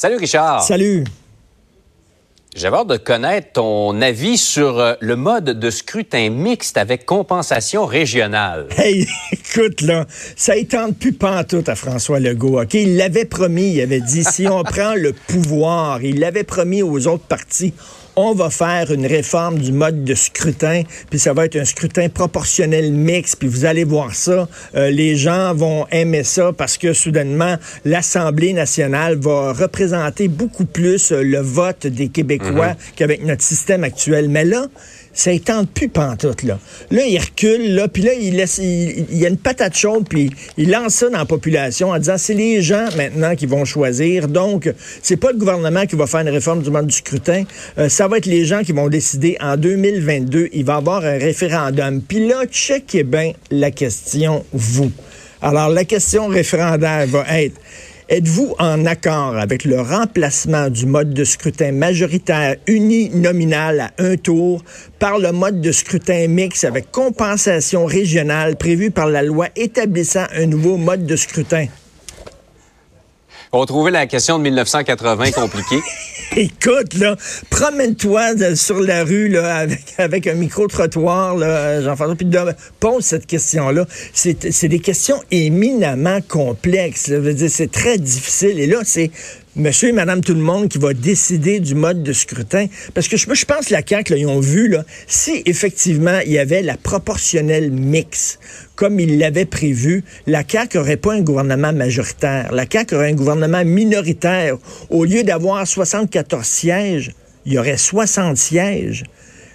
Salut Richard. Salut. J'avais hâte de connaître ton avis sur euh, le mode de scrutin mixte avec compensation régionale. Hey, écoute, là, ça tente plus pantoute à François Legault, OK? Il l'avait promis, il avait dit, si on prend le pouvoir, il l'avait promis aux autres partis, on va faire une réforme du mode de scrutin, puis ça va être un scrutin proportionnel mix, puis vous allez voir ça, euh, les gens vont aimer ça parce que soudainement, l'Assemblée nationale va représenter beaucoup plus euh, le vote des Québécois mhm. qu'avec notre système actuel. Mais là, ça tente plus pantoute, là. Là, il recule, là, puis là, il laisse, il, y a une patate chaude, puis il lance ça dans la population en disant, c'est les gens maintenant qui vont choisir. Donc, c'est pas le gouvernement qui va faire une réforme du mode du scrutin. Euh, ça va être les gens qui vont décider en 2022. Il va y avoir un référendum. Puis là, checkez bien la question, vous. Alors, la question référendaire va être, Êtes-vous en accord avec le remplacement du mode de scrutin majoritaire uninominal à un tour par le mode de scrutin mixte avec compensation régionale prévu par la loi établissant un nouveau mode de scrutin? On trouvait la question de 1980 compliquée. Écoute, là, promène-toi sur la rue là, avec, avec un micro-trottoir, Jean-François, puis pose cette question-là. C'est des questions éminemment complexes. C'est très difficile. Et là, c'est monsieur et madame tout le monde qui va décider du mode de scrutin. Parce que je, pense que la CAQ, là, ils ont vu, là, si effectivement il y avait la proportionnelle mix, comme il l'avait prévu, la CAQ n'aurait pas un gouvernement majoritaire. La CAQ aurait un gouvernement minoritaire. Au lieu d'avoir 74 sièges, il y aurait 60 sièges.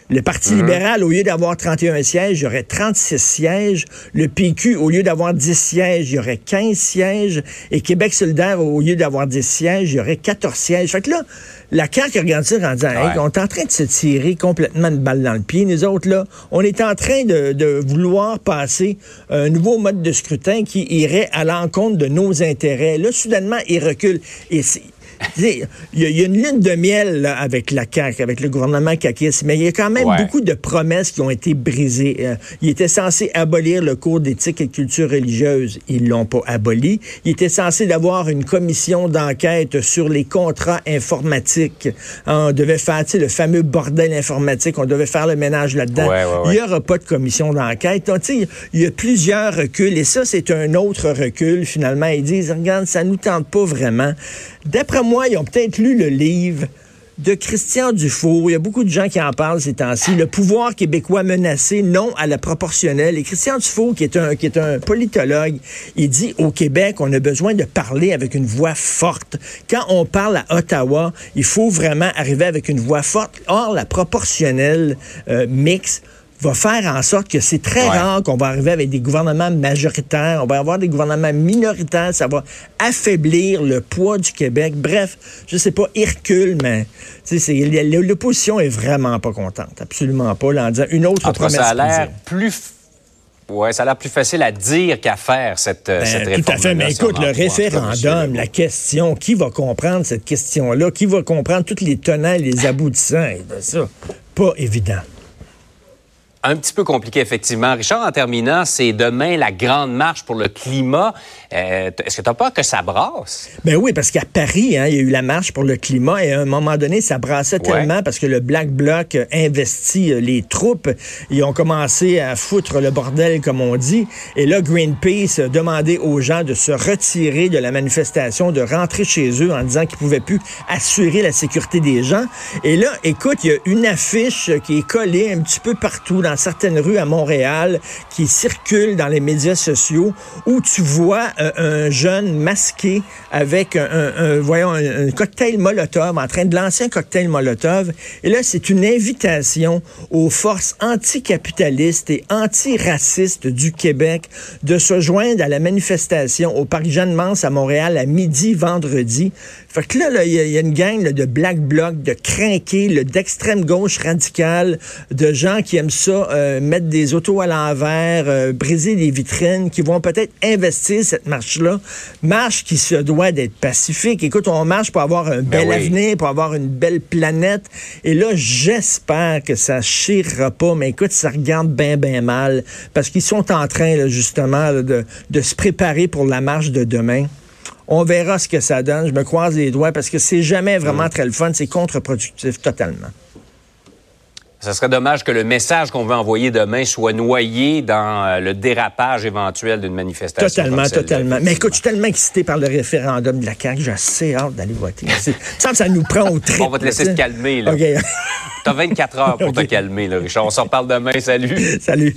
Le Parti mhm. libéral, au lieu d'avoir 31 sièges, il y aurait 36 sièges. Le PQ, au lieu d'avoir 10 sièges, il y aurait 15 sièges. Et Québec solidaire, au lieu d'avoir 10 sièges, il y aurait 14 sièges. Fait que là, la CAQ regarde ça en disant, on est en train de se tirer complètement une balle dans le pied. Nous autres, là, on est en train de, de vouloir passer un nouveau mode de scrutin qui irait à l'encontre de nos intérêts. Là, soudainement, il recule. Et il y, a une lune de miel avec la CAQ, avec le gouvernement caquiste, mais il y a quand même beaucoup de promesses qui ont été brisées. Euh, il était censé abolir le cours d'éthique et de culture religieuse. Ils l'ont pas aboli. Il était censé d'avoir une commission d'enquête sur les contrats informatiques. On devait faire le fameux bordel informatique. On devait faire le ménage là-dedans. Il n'y aura pas de commission d'enquête. il y a plusieurs reculs et ça, c'est un autre recul. Finalement, ils disent, regarde, ça nous tente pas vraiment. D'après moi, ils ont peut-être lu le livre de Christian Dufour. Il y a beaucoup de gens qui en parlent ces temps-ci. Le pouvoir québécois menacé, non à la proportionnelle. Et Christian Dufour, qui est un, politologue, il dit au Québec, on a besoin de parler avec une voix forte. Quand on parle à Ottawa, il faut vraiment arriver avec une voix forte. Or, la proportionnelle euh, mixte, va faire en sorte que c'est très rare qu'on va arriver avec des gouvernements majoritaires. On va avoir des gouvernements minoritaires. Ça va affaiblir le poids du Québec. Bref, je sais pas, il recule, mais l'opposition est vraiment pas contente. Absolument pas. en disant une autre promesse. ça a l'air plus Ouais, ça a l'air plus facile à dire qu'à faire cette, euh, ben, cette réforme. Tout à fait. Mais écoute, le référendum, la question, qui va comprendre cette question-là? Qui va comprendre tous les tenants et les aboutissants? de ça, pas évident. Un petit peu compliqué, effectivement. Richard, en terminant, c'est demain la grande marche pour le climat. Euh, est-ce que tu as peur que ça brasse? Ben oui, parce qu'à Paris, hein, il y a eu la marche pour le climat et à un moment donné, ça brassait tellement parce que le Black Bloc investit euh, les troupes. Ils ont commencé à foutre le bordel, comme on dit. Et là, Greenpeace a demandé aux gens de se retirer de la manifestation, de rentrer chez eux en disant qu'ils pouvaient plus assurer la sécurité des gens. Et là, écoute, il y a une affiche qui est collée un petit peu partout dans certaines rues à Montréal qui circulent dans les médias sociaux où tu vois euh, un jeune masqué avec un, voyons, un, cocktail Molotov, en train de lancer un cocktail Molotov. Et là, c'est une invitation aux forces anticapitalistes et antiracistes du Québec de se joindre à la manifestation au Parc Jeanne-Mance à Montréal à midi vendredi. Fait que là, il y, a une gang de black blocs, de crinqués, d'extrême gauche radicale, de gens qui aiment ça, euh, mettre des autos à l'envers, euh, briser des vitrines, qui vont peut-être investir cette marche-là. Marche qui se doit d'être pacifique. Écoute, on marche pour avoir un bel ben avenir, pour avoir une belle planète. Et là, j'espère que ça chirera pas, mais écoute, ça regarde bien, bien mal, parce qu'ils sont en train, justement, de, de se préparer pour la marche de demain. On verra ce que ça donne. Je me croise les doigts parce que c'est jamais vraiment mm. très le fun. C'est contre-productif totalement. Ce serait dommage que le message qu'on veut envoyer demain soit noyé dans euh, le dérapage éventuel d'une manifestation. Totalement, totalement. Mais écoute, je suis tellement excité par le référendum de la CAQ, j'ai assez hâte d'aller voter. Ça, ça nous prend au trip. On va te laisser te calmer. Là. Okay. T'as 24 heures pour te calmer, là, Richard. On s'en reparle demain. Salut. Salut.